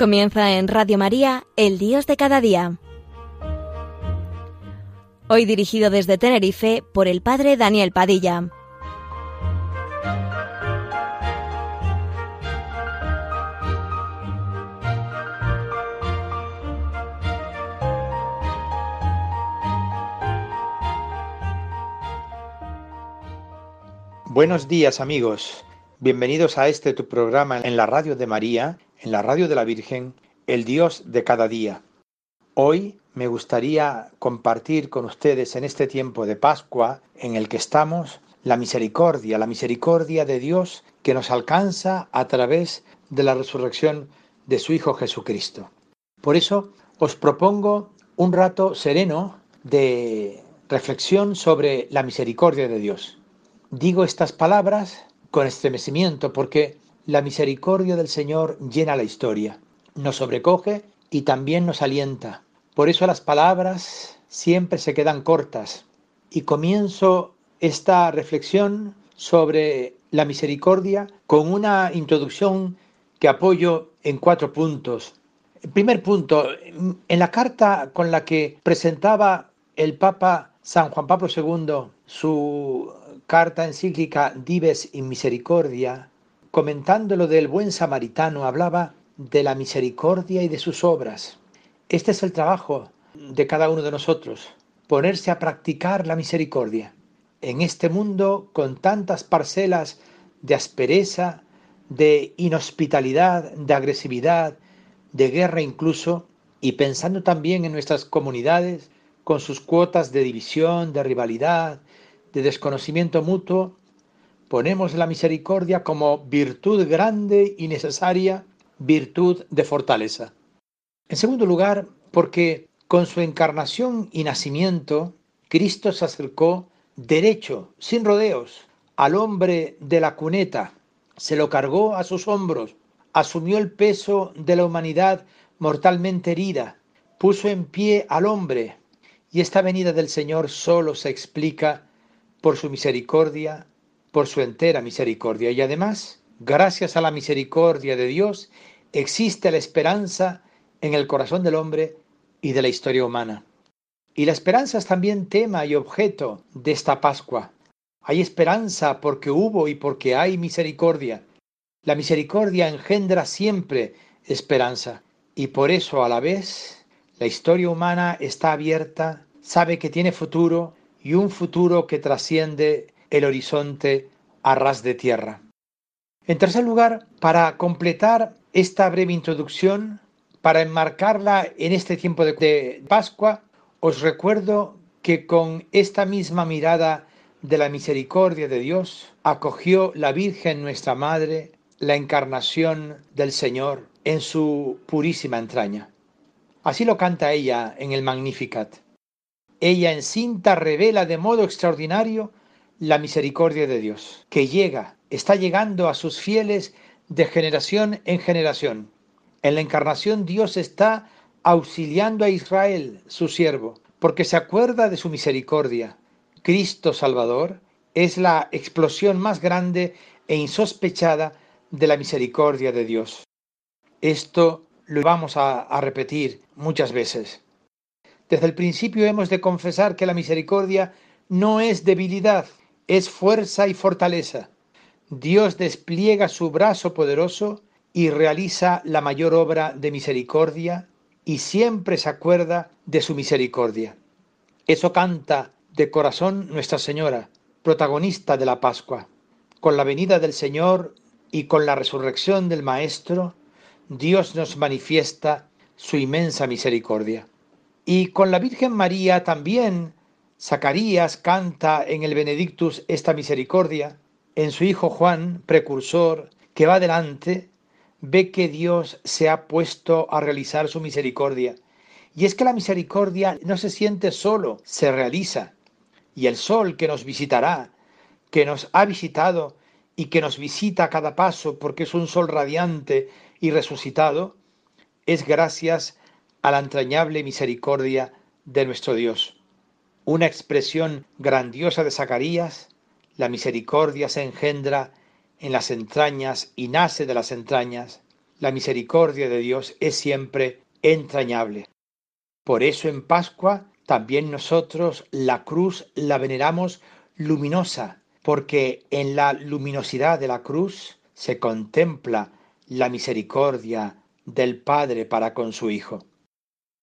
Comienza en Radio María, El Dios de cada día. Hoy dirigido desde Tenerife por el Padre Daniel Padilla. Buenos días amigos, bienvenidos a este tu programa en la radio de María, en la radio de la Virgen, el Dios de cada día. Hoy me gustaría compartir con ustedes en este tiempo de Pascua en el que estamos la misericordia, la misericordia de Dios que nos alcanza a través de la resurrección de su Hijo Jesucristo. Por eso os propongo un rato sereno de reflexión sobre la misericordia de Dios. Digo estas palabras con estremecimiento porque la misericordia del Señor llena la historia, nos sobrecoge y también nos alienta. Por eso las palabras siempre se quedan cortas. Y comienzo esta reflexión sobre la misericordia con una introducción que apoyo en cuatro puntos. El primer punto, en la carta con la que presentaba el Papa San Juan Pablo II su carta encíclica Dives in Misericordia, comentándolo del buen samaritano, hablaba de la misericordia y de sus obras. Este es el trabajo de cada uno de nosotros, ponerse a practicar la misericordia. En este mundo con tantas parcelas de aspereza, de inhospitalidad, de agresividad, de guerra incluso, y pensando también en nuestras comunidades, con sus cuotas de división, de rivalidad, de desconocimiento mutuo, ponemos la misericordia como virtud grande y necesaria, virtud de fortaleza. En segundo lugar, porque con su encarnación y nacimiento, Cristo se acercó derecho, sin rodeos, al hombre de la cuneta, se lo cargó a sus hombros, asumió el peso de la humanidad mortalmente herida, puso en pie al hombre, y esta venida del Señor solo se explica por su misericordia, por su entera misericordia. Y además, gracias a la misericordia de Dios, existe la esperanza en el corazón del hombre y de la historia humana. Y la esperanza es también tema y objeto de esta Pascua. Hay esperanza porque hubo y porque hay misericordia. La misericordia engendra siempre esperanza y por eso a la vez la historia humana está abierta, sabe que tiene futuro y un futuro que trasciende el horizonte a ras de tierra. En tercer lugar, para completar esta breve introducción, para enmarcarla en este tiempo de, Pascua, os recuerdo que con esta misma mirada de la misericordia de Dios acogió la Virgen nuestra Madre la encarnación del Señor en su purísima entraña. Así lo canta ella en el Magnificat. Ella en cinta revela de modo extraordinario la misericordia de Dios, que llega, está llegando a sus fieles de generación en generación. En la encarnación Dios está auxiliando a Israel, su siervo, porque se acuerda de su misericordia. Cristo Salvador es la explosión más grande e insospechada de la misericordia de Dios. Esto lo vamos a, a repetir muchas veces. Desde el principio hemos de confesar que la misericordia no es debilidad, es fuerza y fortaleza. Dios despliega su brazo poderoso y realiza la mayor obra de misericordia y siempre se acuerda de su misericordia. Eso canta de corazón Nuestra Señora, protagonista de la Pascua. Con la venida del Señor y con la resurrección del Maestro, Dios nos manifiesta su inmensa misericordia. Y con la Virgen María también Zacarías canta en el Benedictus esta misericordia. En su hijo Juan, precursor, que va delante, ve que Dios se ha puesto a realizar su misericordia. Y es que la misericordia no se siente solo, se realiza. Y el sol que nos visitará, que nos ha visitado y que nos visita a cada paso porque es un sol radiante y resucitado, es gracias a la entrañable misericordia de nuestro Dios. Una expresión grandiosa de Zacarías, la misericordia se engendra en las entrañas y nace de las entrañas, la misericordia de Dios es siempre entrañable. Por eso en Pascua también nosotros la cruz la veneramos luminosa, porque en la luminosidad de la cruz se contempla la misericordia del Padre para con su Hijo.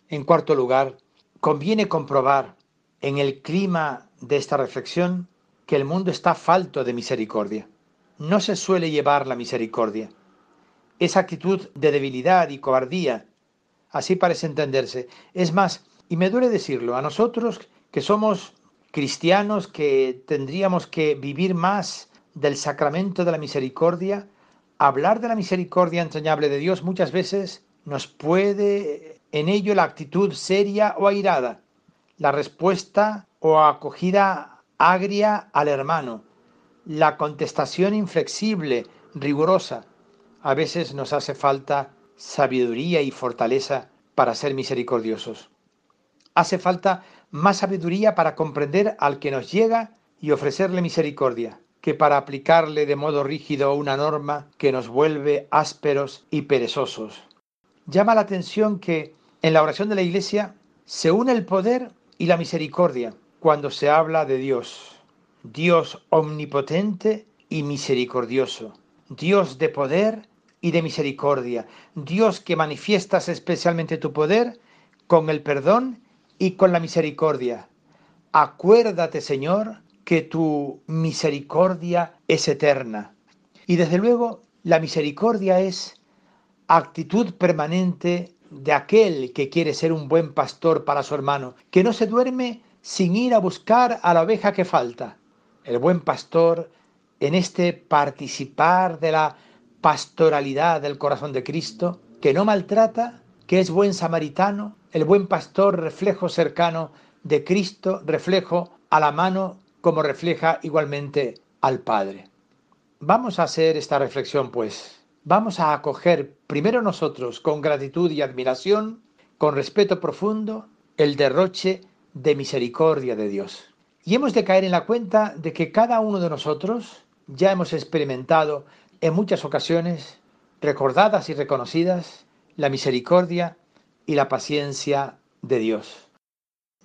En cuarto lugar, conviene comprobar en el clima de esta reflexión que el mundo está falto de misericordia. No se suele llevar la misericordia. Esa actitud de debilidad y cobardía, así parece entenderse. Es más, y me duele decirlo, a nosotros que somos cristianos, que tendríamos que vivir más del sacramento de la misericordia, hablar de la misericordia entrañable de Dios muchas veces nos puede en ello la actitud seria o airada, la respuesta o acogida agria al hermano, la contestación inflexible, rigurosa. A veces nos hace falta sabiduría y fortaleza para ser misericordiosos. Hace falta más sabiduría para comprender al que nos llega y ofrecerle misericordia, que para aplicarle de modo rígido una norma que nos vuelve ásperos y perezosos. Llama la atención que en la oración de la Iglesia se une el poder y la misericordia cuando se habla de Dios. Dios omnipotente y misericordioso. Dios de poder y de misericordia. Dios que manifiestas especialmente tu poder con el perdón y con la misericordia. Acuérdate, Señor, que tu misericordia es eterna. Y desde luego, la misericordia es actitud permanente de aquel que quiere ser un buen pastor para su hermano, que no se duerme sin ir a buscar a la oveja que falta. El buen pastor, en este participar de la pastoralidad del corazón de Cristo, que no maltrata, que es buen samaritano, el buen pastor reflejo cercano de Cristo, reflejo a la mano como refleja igualmente al Padre. Vamos a hacer esta reflexión pues. Vamos a acoger primero nosotros con gratitud y admiración, con respeto profundo, el derroche de misericordia de Dios. Y hemos de caer en la cuenta de que cada uno de nosotros ya hemos experimentado en muchas ocasiones, recordadas y reconocidas, la misericordia y la paciencia de Dios.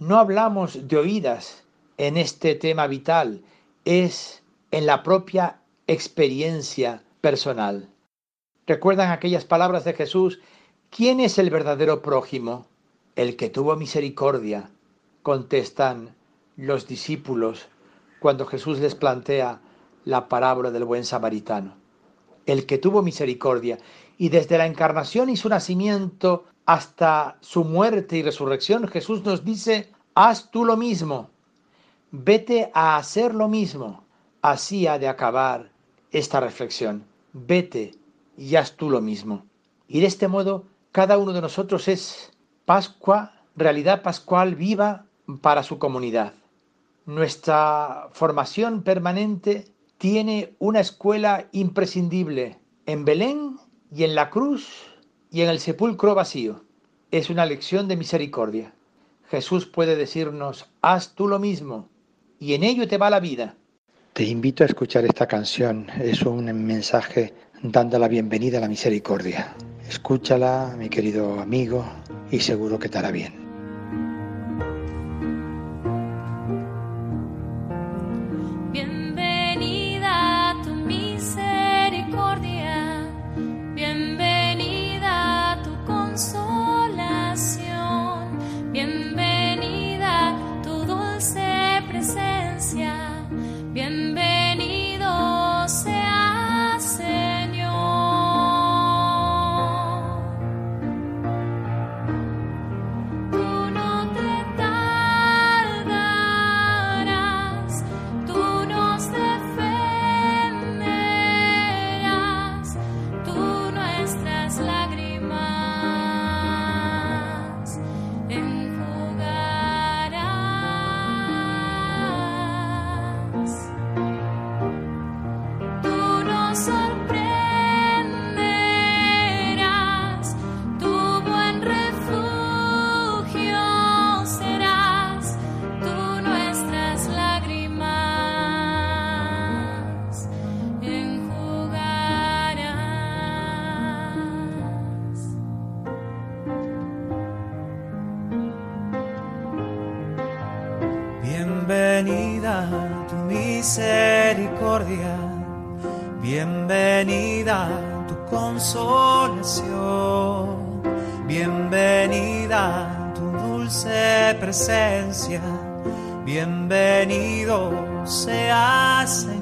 No hablamos de oídas en este tema vital, es en la propia experiencia personal. ¿Recuerdan aquellas palabras de Jesús? ¿Quién es el verdadero prójimo? El que tuvo misericordia, contestan los discípulos cuando Jesús les plantea la parábola del buen samaritano. El que tuvo misericordia y desde la encarnación y su nacimiento hasta su muerte y resurrección, Jesús nos dice, haz tú lo mismo, vete a hacer lo mismo. Así ha de acabar esta reflexión. Vete y haz tú lo mismo. Y de este modo, cada uno de nosotros es Pascua, realidad pascual viva para su comunidad. Nuestra formación permanente tiene una escuela imprescindible en Belén y en la cruz y en el sepulcro vacío. Es una lección de misericordia. Jesús puede decirnos, haz tú lo mismo, y en ello te va la vida. Te invito a escuchar esta canción. Es un mensaje dando la bienvenida a la misericordia. Escúchala, mi querido amigo, y seguro que te hará bien. Tu dulce presencia, bienvenido sea Señor.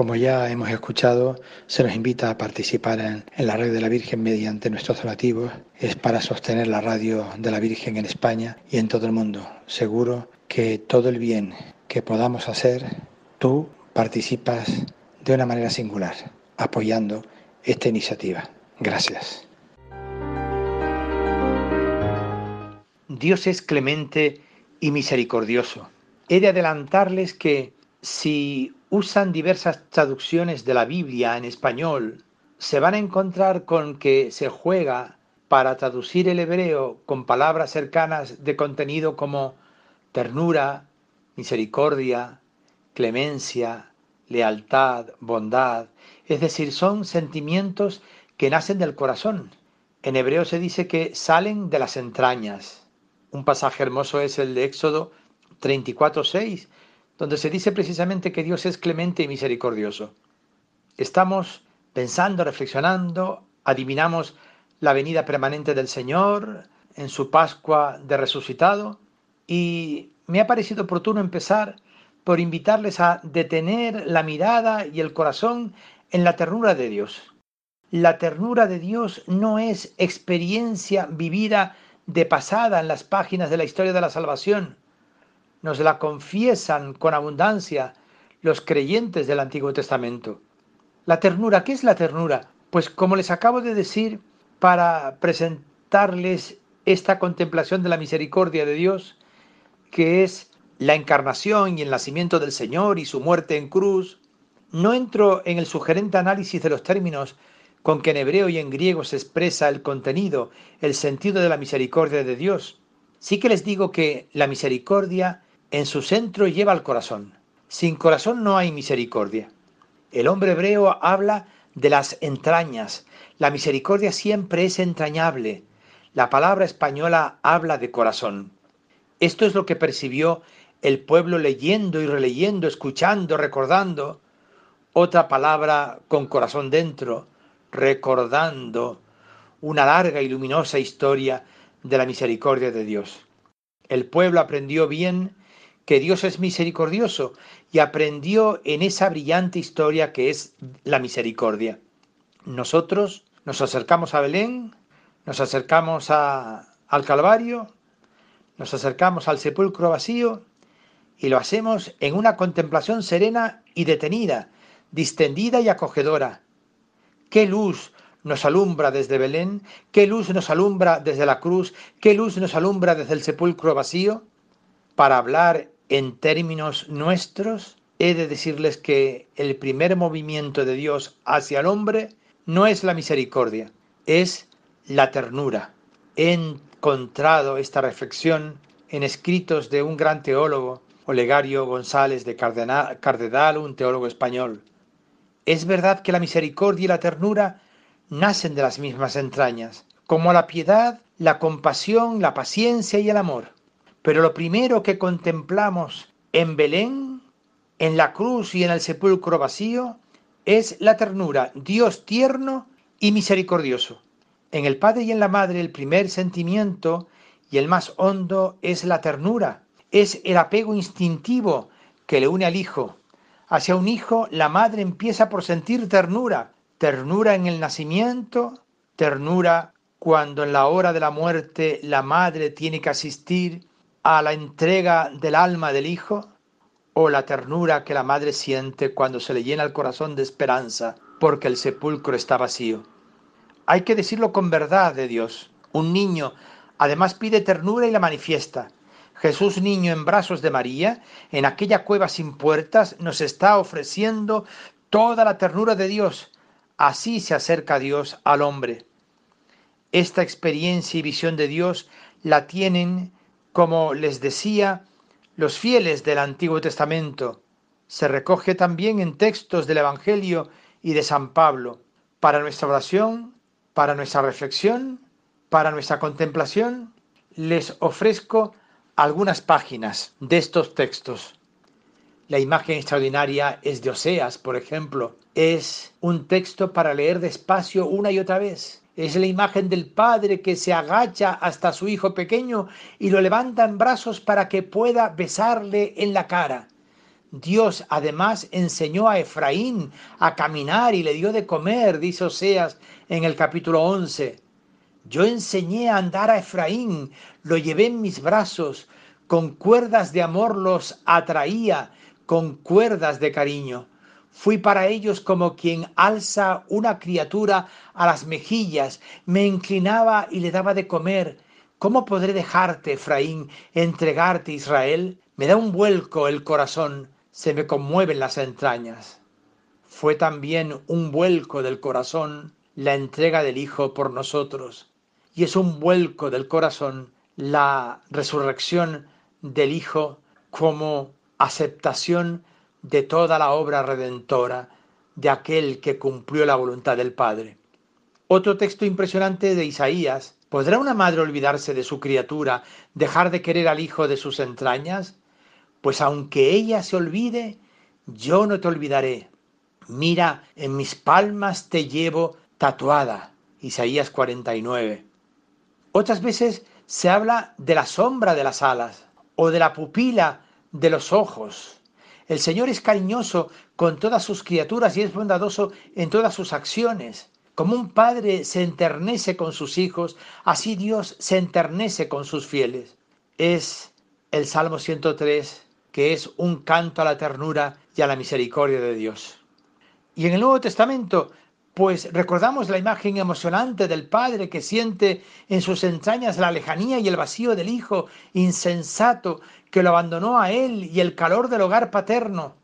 Como ya hemos escuchado, se nos invita a participar en, la radio de la Virgen mediante nuestros donativos. Es para sostener la radio de la Virgen en España y en todo el mundo. Seguro que todo el bien que podamos hacer, tú participas de una manera singular, apoyando esta iniciativa. Gracias. Dios es clemente y misericordioso. He de adelantarles que si usan diversas traducciones de la Biblia en español, se van a encontrar con que se juega para traducir el hebreo con palabras cercanas de contenido como ternura, misericordia, clemencia, lealtad, bondad, es decir, son sentimientos que nacen del corazón. En hebreo se dice que salen de las entrañas. Un pasaje hermoso es el de Éxodo 34.6, donde se dice precisamente que Dios es clemente y misericordioso. Estamos pensando, reflexionando, adivinamos la venida permanente del Señor en su Pascua de resucitado y me ha parecido oportuno empezar por invitarles a detener la mirada y el corazón en la ternura de Dios. La ternura de Dios no es experiencia vivida de pasada en las páginas de la historia de la salvación, nos la confiesan con abundancia los creyentes del Antiguo Testamento. La ternura, ¿qué es la ternura? Pues como les acabo de decir, para presentarles esta contemplación de la misericordia de Dios, que es la encarnación y el nacimiento del Señor y su muerte en cruz, no entro en el sugerente análisis de los términos con que en hebreo y en griego se expresa el contenido, el sentido de la misericordia de Dios. Sí que les digo que la misericordia en su centro lleva el corazón. Sin corazón no hay misericordia. El hombre hebreo habla de las entrañas. La misericordia siempre es entrañable. La palabra española habla de corazón. Esto es lo que percibió el pueblo leyendo y releyendo, escuchando, recordando otra palabra con corazón dentro, recordando una larga y luminosa historia de la misericordia de Dios. El pueblo aprendió bien que Dios es misericordioso y aprendió en esa brillante historia que es la misericordia. Nosotros nos acercamos a Belén, nos acercamos a, al Calvario, nos acercamos al sepulcro vacío y lo hacemos en una contemplación serena y detenida, distendida y acogedora. ¿Qué luz nos alumbra desde Belén? ¿Qué luz nos alumbra desde la cruz? ¿Qué luz nos alumbra desde el sepulcro vacío? Para hablar en términos nuestros, he de decirles que el primer movimiento de Dios hacia el hombre no es la misericordia, es la ternura. He encontrado esta reflexión en escritos de un gran teólogo, Olegario González de Cardedal, un teólogo español. Es verdad que la misericordia y la ternura nacen de las mismas entrañas, como la piedad, la compasión, la paciencia y el amor. Pero lo primero que contemplamos en Belén, en la cruz y en el sepulcro vacío, es la ternura, Dios tierno y misericordioso. En el Padre y en la Madre el primer sentimiento y el más hondo es la ternura, es el apego instintivo que le une al Hijo. Hacia un hijo la madre empieza por sentir ternura, ternura en el nacimiento, ternura cuando en la hora de la muerte la madre tiene que asistir a la entrega del alma del hijo, o la ternura que la madre siente cuando se le llena el corazón de esperanza porque el sepulcro está vacío. Hay que decirlo con verdad de Dios. Un niño además pide ternura y la manifiesta. Jesús niño en brazos de María, en aquella cueva sin puertas, nos está ofreciendo toda la ternura de Dios. Así se acerca Dios al hombre. Esta experiencia y visión de Dios la tienen, como les decía, los fieles del Antiguo Testamento. Se recoge también en textos del Evangelio y de San Pablo. Para nuestra oración, para nuestra reflexión, para nuestra contemplación, les ofrezco algunas páginas de estos textos. La imagen extraordinaria es de Oseas, por ejemplo. Es un texto para leer despacio una y otra vez. Es la imagen del padre que se agacha hasta su hijo pequeño y lo levanta en brazos para que pueda besarle en la cara. Dios además enseñó a Efraín a caminar y le dio de comer, dice Oseas en el capítulo 11. Yo enseñé a andar a Efraín, lo llevé en mis brazos, con cuerdas de amor los atraía, con cuerdas de cariño. Fui para ellos como quien alza una criatura a las mejillas, me inclinaba y le daba de comer. ¿Cómo podré dejarte, Efraín, entregarte, Israel? Me da un vuelco el corazón, se me conmueven las entrañas. Fue también un vuelco del corazón la entrega del Hijo por nosotros, y es un vuelco del corazón la resurrección del Hijo como aceptación de toda la obra redentora de aquel que cumplió la voluntad del Padre. Otro texto impresionante de Isaías. ¿Podrá una madre olvidarse de su criatura, dejar de querer al hijo de sus entrañas? Pues aunque ella se olvide, yo no te olvidaré. Mira, en mis palmas te llevo tatuada. Isaías 49. Otras veces se habla de la sombra de las alas o de la pupila de los ojos. El Señor es cariñoso con todas sus criaturas y es bondadoso en todas sus acciones. Como un padre se enternece con sus hijos, así Dios se enternece con sus fieles. Es el Salmo 103, que es un canto a la ternura y a la misericordia de Dios. Y en el Nuevo Testamento, pues recordamos la imagen emocionante del Padre que siente en sus entrañas la lejanía y el vacío del Hijo insensato que lo abandonó a él y el calor del hogar paterno.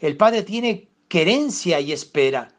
El padre tiene querencia y espera.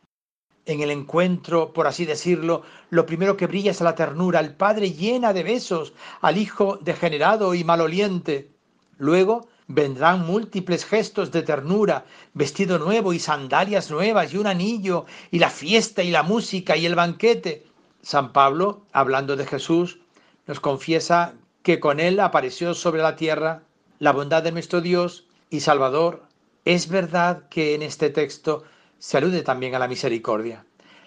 En el encuentro, por así decirlo, lo primero que brilla es la ternura. El padre llena de besos al hijo degenerado y maloliente. Luego vendrán múltiples gestos de ternura, vestido nuevo y sandalias nuevas y un anillo y la fiesta y la música y el banquete. San Pablo, hablando de Jesús, nos confiesa que con él apareció sobre la tierra la bondad de nuestro Dios y Salvador. Es verdad que en este texto se alude también a la misericordia.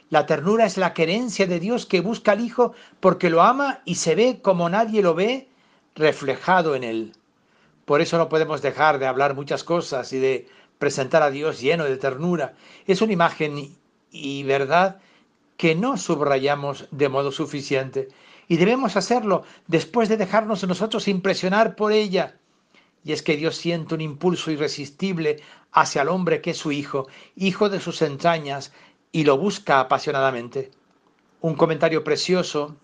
La ternura es la querencia de Dios que busca al Hijo porque lo ama y se ve como nadie lo ve reflejado en él. Por eso no podemos dejar de hablar muchas cosas y de presentar a Dios lleno de ternura. Es una imagen y verdad que no subrayamos de modo suficiente y debemos hacerlo después de dejarnos nosotros impresionar por ella. Y es que Dios siente un impulso irresistible hacia el hombre que es su hijo, hijo de sus entrañas, y lo busca apasionadamente. Un comentario precioso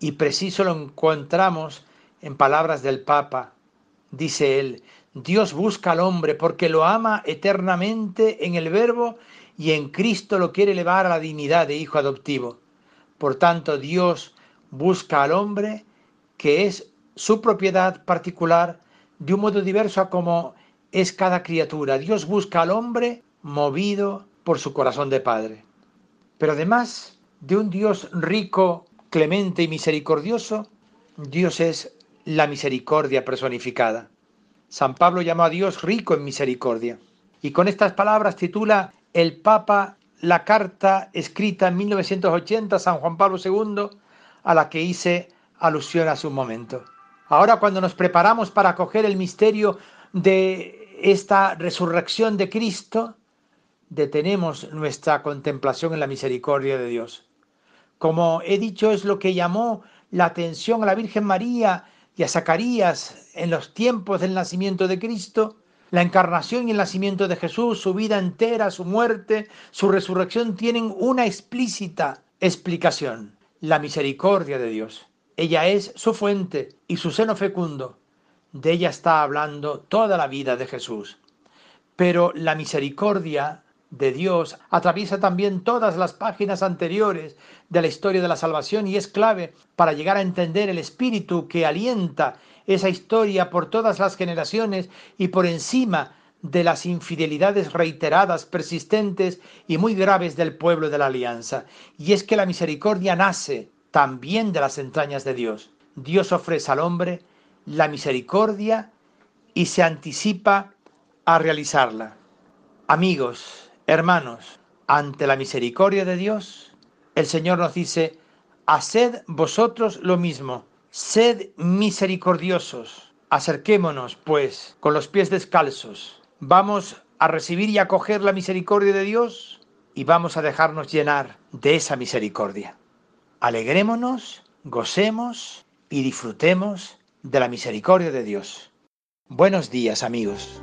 y preciso lo encontramos en palabras del Papa. Dice él, Dios busca al hombre porque lo ama eternamente en el Verbo y en Cristo lo quiere elevar a la dignidad de hijo adoptivo. Por tanto, Dios busca al hombre que es su propiedad particular de un modo diverso a como es cada criatura. Dios busca al hombre movido por su corazón de Padre. Pero además de un Dios rico, clemente y misericordioso, Dios es la misericordia personificada. San Pablo llamó a Dios rico en misericordia. Y con estas palabras titula el Papa la carta escrita en 1980 a San Juan Pablo II a la que hice alusión hace un momento. Ahora cuando nos preparamos para acoger el misterio de esta resurrección de Cristo, detenemos nuestra contemplación en la misericordia de Dios. Como he dicho, es lo que llamó la atención a la Virgen María y a Zacarías en los tiempos del nacimiento de Cristo, la encarnación y el nacimiento de Jesús, su vida entera, su muerte, su resurrección tienen una explícita explicación, la misericordia de Dios. Ella es su fuente y su seno fecundo. De ella está hablando toda la vida de Jesús. Pero la misericordia de Dios atraviesa también todas las páginas anteriores de la historia de la salvación y es clave para llegar a entender el espíritu que alienta esa historia por todas las generaciones y por encima de las infidelidades reiteradas, persistentes y muy graves del pueblo de la alianza. Y es que la misericordia nace también de las entrañas de Dios. Dios ofrece al hombre la misericordia y se anticipa a realizarla. Amigos, Hermanos, ante la misericordia de Dios, el Señor nos dice, haced vosotros lo mismo, sed misericordiosos. Acerquémonos, pues, con los pies descalzos. Vamos a recibir y acoger la misericordia de Dios y vamos a dejarnos llenar de esa misericordia. Alegrémonos, gocemos y disfrutemos de la misericordia de Dios. Buenos días amigos.